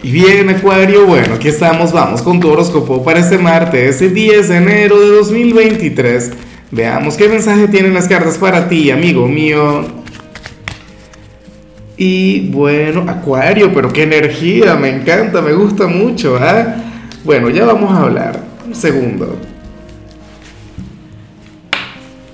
Y bien, Acuario, bueno, aquí estamos, vamos con tu horóscopo para este martes, el 10 de enero de 2023. Veamos qué mensaje tienen las cartas para ti, amigo mío. Y bueno, Acuario, pero qué energía, me encanta, me gusta mucho, ¿ah? Bueno, ya vamos a hablar. Un segundo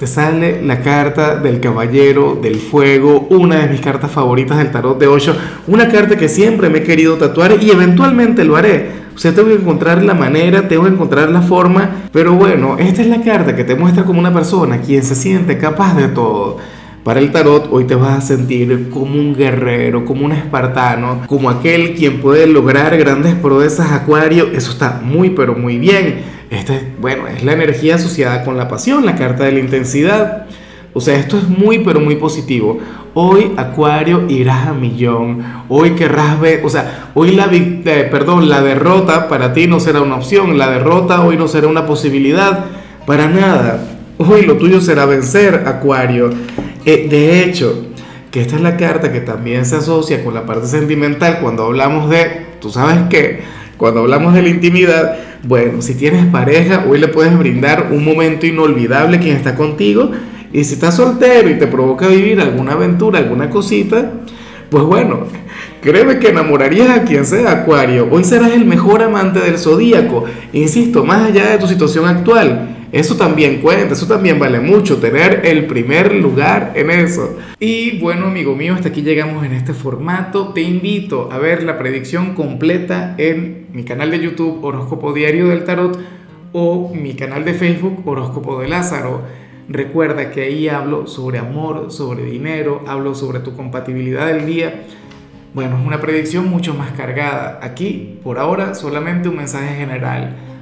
sale la carta del Caballero del Fuego, una de mis cartas favoritas del tarot de 8, una carta que siempre me he querido tatuar y eventualmente lo haré. O sea, tengo que encontrar la manera, tengo que encontrar la forma, pero bueno, esta es la carta que te muestra como una persona quien se siente capaz de todo. Para el tarot hoy te vas a sentir como un guerrero, como un espartano, como aquel quien puede lograr grandes proezas acuario. Eso está muy pero muy bien. Este, bueno, es la energía asociada con la pasión, la carta de la intensidad. O sea, esto es muy pero muy positivo. Hoy Acuario irás a millón. Hoy querrás ver, o sea, hoy la eh, perdón, la derrota para ti no será una opción, la derrota hoy no será una posibilidad para nada. Hoy lo tuyo será vencer, Acuario. Eh, de hecho, que esta es la carta que también se asocia con la parte sentimental cuando hablamos de, tú sabes qué, cuando hablamos de la intimidad, bueno, si tienes pareja, hoy le puedes brindar un momento inolvidable quien está contigo. Y si estás soltero y te provoca vivir alguna aventura, alguna cosita, pues bueno, créeme que enamorarías a quien sea Acuario. Hoy serás el mejor amante del zodíaco. Insisto, más allá de tu situación actual. Eso también cuenta, eso también vale mucho, tener el primer lugar en eso. Y bueno, amigo mío, hasta aquí llegamos en este formato. Te invito a ver la predicción completa en mi canal de YouTube Horóscopo Diario del Tarot o mi canal de Facebook Horóscopo de Lázaro. Recuerda que ahí hablo sobre amor, sobre dinero, hablo sobre tu compatibilidad del día. Bueno, es una predicción mucho más cargada. Aquí, por ahora, solamente un mensaje general